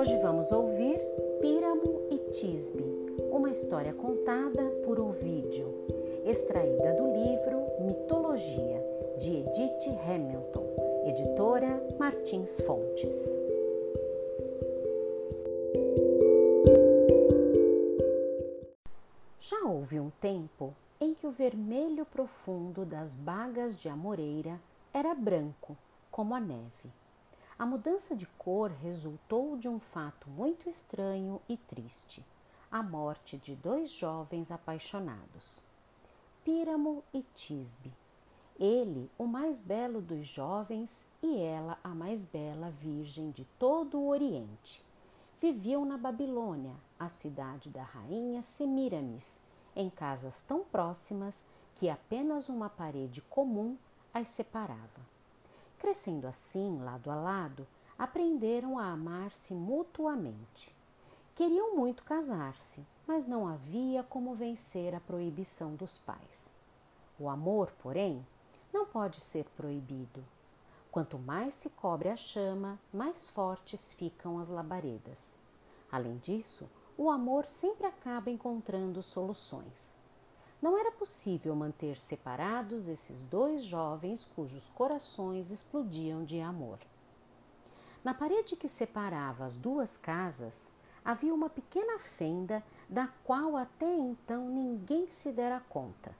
Hoje vamos ouvir Píramo e Tisbe, uma história contada por Ovídio, extraída do livro Mitologia, de Edith Hamilton, editora Martins Fontes. Já houve um tempo em que o vermelho profundo das bagas de amoreira era branco como a neve. A mudança de cor resultou de um fato muito estranho e triste: a morte de dois jovens apaixonados, Píramo e Tisbe. Ele, o mais belo dos jovens, e ela, a mais bela virgem de todo o Oriente. Viviam na Babilônia, a cidade da rainha Semiramis, em casas tão próximas que apenas uma parede comum as separava. Crescendo assim, lado a lado, aprenderam a amar-se mutuamente. Queriam muito casar-se, mas não havia como vencer a proibição dos pais. O amor, porém, não pode ser proibido. Quanto mais se cobre a chama, mais fortes ficam as labaredas. Além disso, o amor sempre acaba encontrando soluções. Não era possível manter separados esses dois jovens cujos corações explodiam de amor. Na parede que separava as duas casas havia uma pequena fenda da qual até então ninguém se dera conta.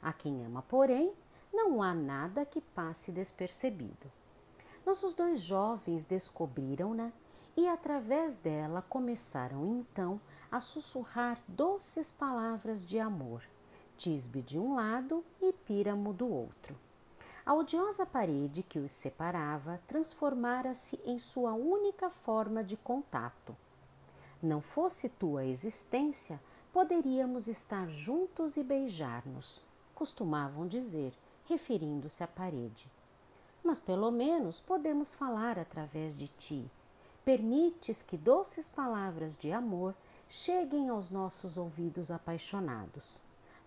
A quem ama, porém, não há nada que passe despercebido. Nossos dois jovens descobriram-na e, através dela, começaram então a sussurrar doces palavras de amor Tisbe de um lado e Píramo do outro. A odiosa parede que os separava transformara-se em sua única forma de contato. Não fosse tua existência, poderíamos estar juntos e beijar-nos, costumavam dizer, referindo-se à parede. Mas pelo menos podemos falar através de ti. Permites que doces palavras de amor cheguem aos nossos ouvidos apaixonados.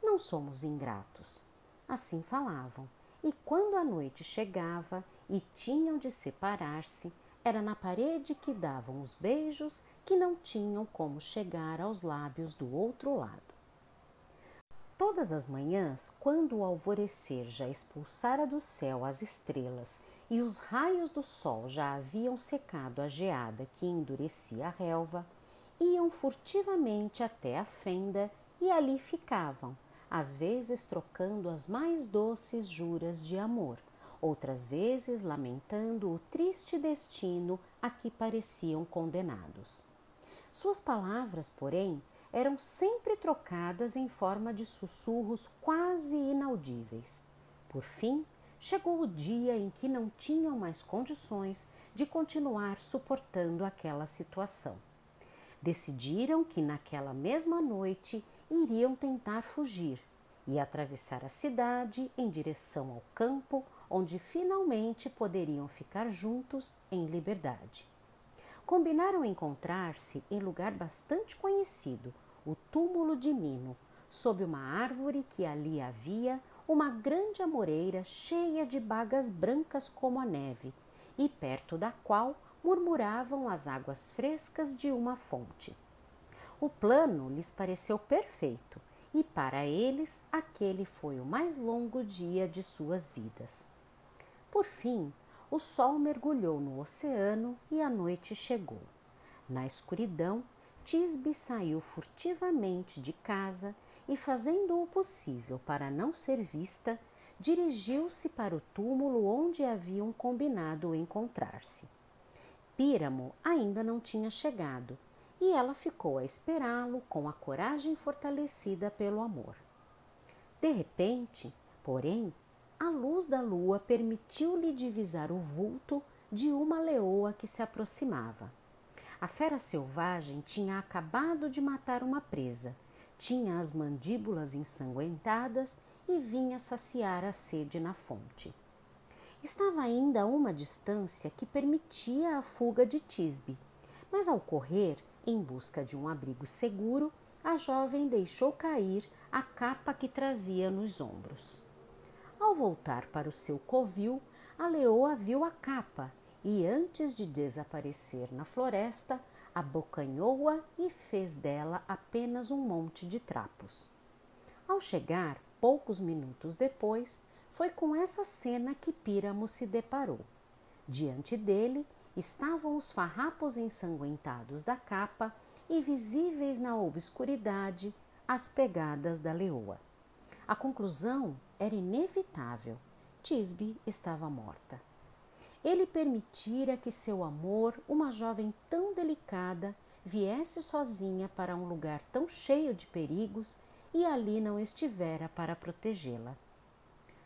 Não somos ingratos. Assim falavam, e quando a noite chegava e tinham de separar-se, era na parede que davam os beijos que não tinham como chegar aos lábios do outro lado. Todas as manhãs, quando o alvorecer já expulsara do céu as estrelas e os raios do sol já haviam secado a geada que endurecia a relva, iam furtivamente até a fenda e ali ficavam, às vezes trocando as mais doces juras de amor, outras vezes lamentando o triste destino a que pareciam condenados. Suas palavras, porém, eram sempre trocadas em forma de sussurros quase inaudíveis. Por fim, chegou o dia em que não tinham mais condições de continuar suportando aquela situação. Decidiram que naquela mesma noite iriam tentar fugir e atravessar a cidade em direção ao campo, onde finalmente poderiam ficar juntos em liberdade. Combinaram encontrar-se em lugar bastante conhecido, o túmulo de Nino, sob uma árvore que ali havia uma grande amoreira cheia de bagas brancas como a neve, e perto da qual murmuravam as águas frescas de uma fonte. O plano lhes pareceu perfeito e para eles aquele foi o mais longo dia de suas vidas. Por fim, o sol mergulhou no oceano e a noite chegou. Na escuridão, Tisbe saiu furtivamente de casa e, fazendo o possível para não ser vista, dirigiu-se para o túmulo onde haviam combinado encontrar-se. Píramo ainda não tinha chegado e ela ficou a esperá-lo com a coragem fortalecida pelo amor. De repente, porém, a luz da lua permitiu-lhe divisar o vulto de uma leoa que se aproximava. A fera selvagem tinha acabado de matar uma presa, tinha as mandíbulas ensanguentadas e vinha saciar a sede na fonte. Estava ainda a uma distância que permitia a fuga de Tisbe, mas ao correr em busca de um abrigo seguro, a jovem deixou cair a capa que trazia nos ombros. Ao voltar para o seu covil, a leoa viu a capa e, antes de desaparecer na floresta, abocanhou-a e fez dela apenas um monte de trapos. Ao chegar, poucos minutos depois, foi com essa cena que Píramo se deparou. Diante dele estavam os farrapos ensanguentados da capa e visíveis na obscuridade as pegadas da leoa. A conclusão era inevitável. Tisbe estava morta. Ele permitira que seu amor, uma jovem tão delicada, viesse sozinha para um lugar tão cheio de perigos e ali não estivera para protegê-la.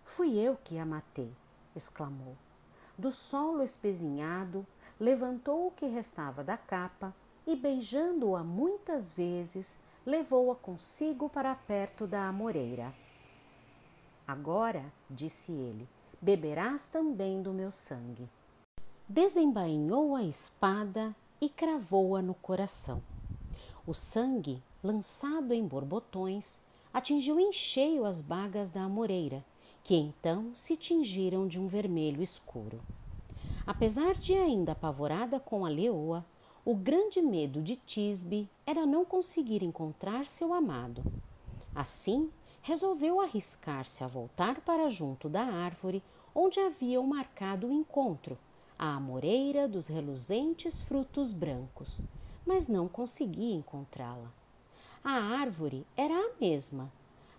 Fui eu que a matei, exclamou. Do solo espezinhado, levantou o que restava da capa e, beijando-a muitas vezes, levou-a consigo para perto da amoreira. Agora, disse ele, beberás também do meu sangue. Desembainhou a espada e cravou-a no coração. O sangue, lançado em borbotões, atingiu em cheio as bagas da amoreira, que então se tingiram de um vermelho escuro. Apesar de ainda apavorada com a leoa, o grande medo de Tisbe era não conseguir encontrar seu amado. Assim, resolveu arriscar-se a voltar para junto da árvore onde haviam marcado o encontro, a amoreira dos reluzentes frutos brancos, mas não conseguia encontrá-la. A árvore era a mesma,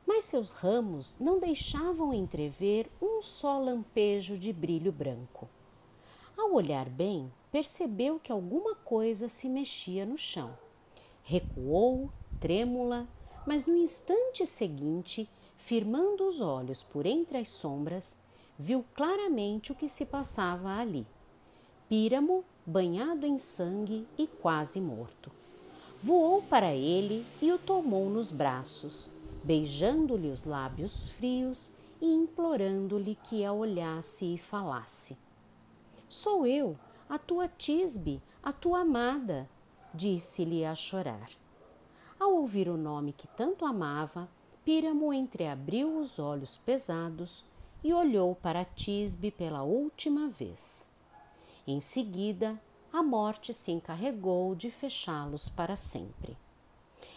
mas seus ramos não deixavam entrever um só lampejo de brilho branco. Ao olhar bem, percebeu que alguma coisa se mexia no chão. Recuou, trêmula, mas no instante seguinte, firmando os olhos por entre as sombras, viu claramente o que se passava ali. Píramo, banhado em sangue e quase morto. Voou para ele e o tomou nos braços, beijando-lhe os lábios frios e implorando-lhe que a olhasse e falasse. Sou eu, a tua Tisbe, a tua amada, disse-lhe a chorar. Ao ouvir o nome que tanto amava, Píramo entreabriu os olhos pesados e olhou para Tisbe pela última vez. Em seguida, a morte se encarregou de fechá-los para sempre.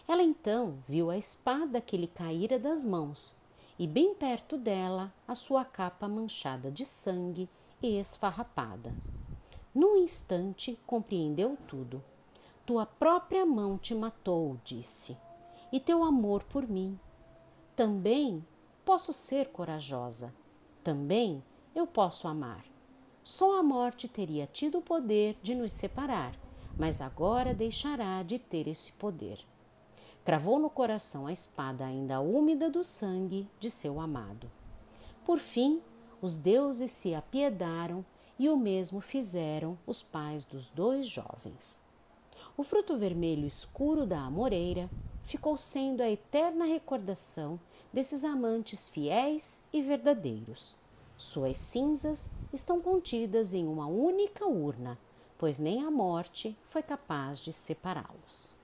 Ela então viu a espada que lhe caíra das mãos e, bem perto dela, a sua capa manchada de sangue e esfarrapada. Num instante compreendeu tudo. Tua própria mão te matou, disse, e teu amor por mim. Também posso ser corajosa. Também eu posso amar. Só a morte teria tido o poder de nos separar, mas agora deixará de ter esse poder. Cravou no coração a espada ainda úmida do sangue de seu amado. Por fim, os deuses se apiedaram e o mesmo fizeram os pais dos dois jovens. O fruto vermelho escuro da amoreira ficou sendo a eterna recordação desses amantes fiéis e verdadeiros. Suas cinzas estão contidas em uma única urna, pois nem a morte foi capaz de separá-los.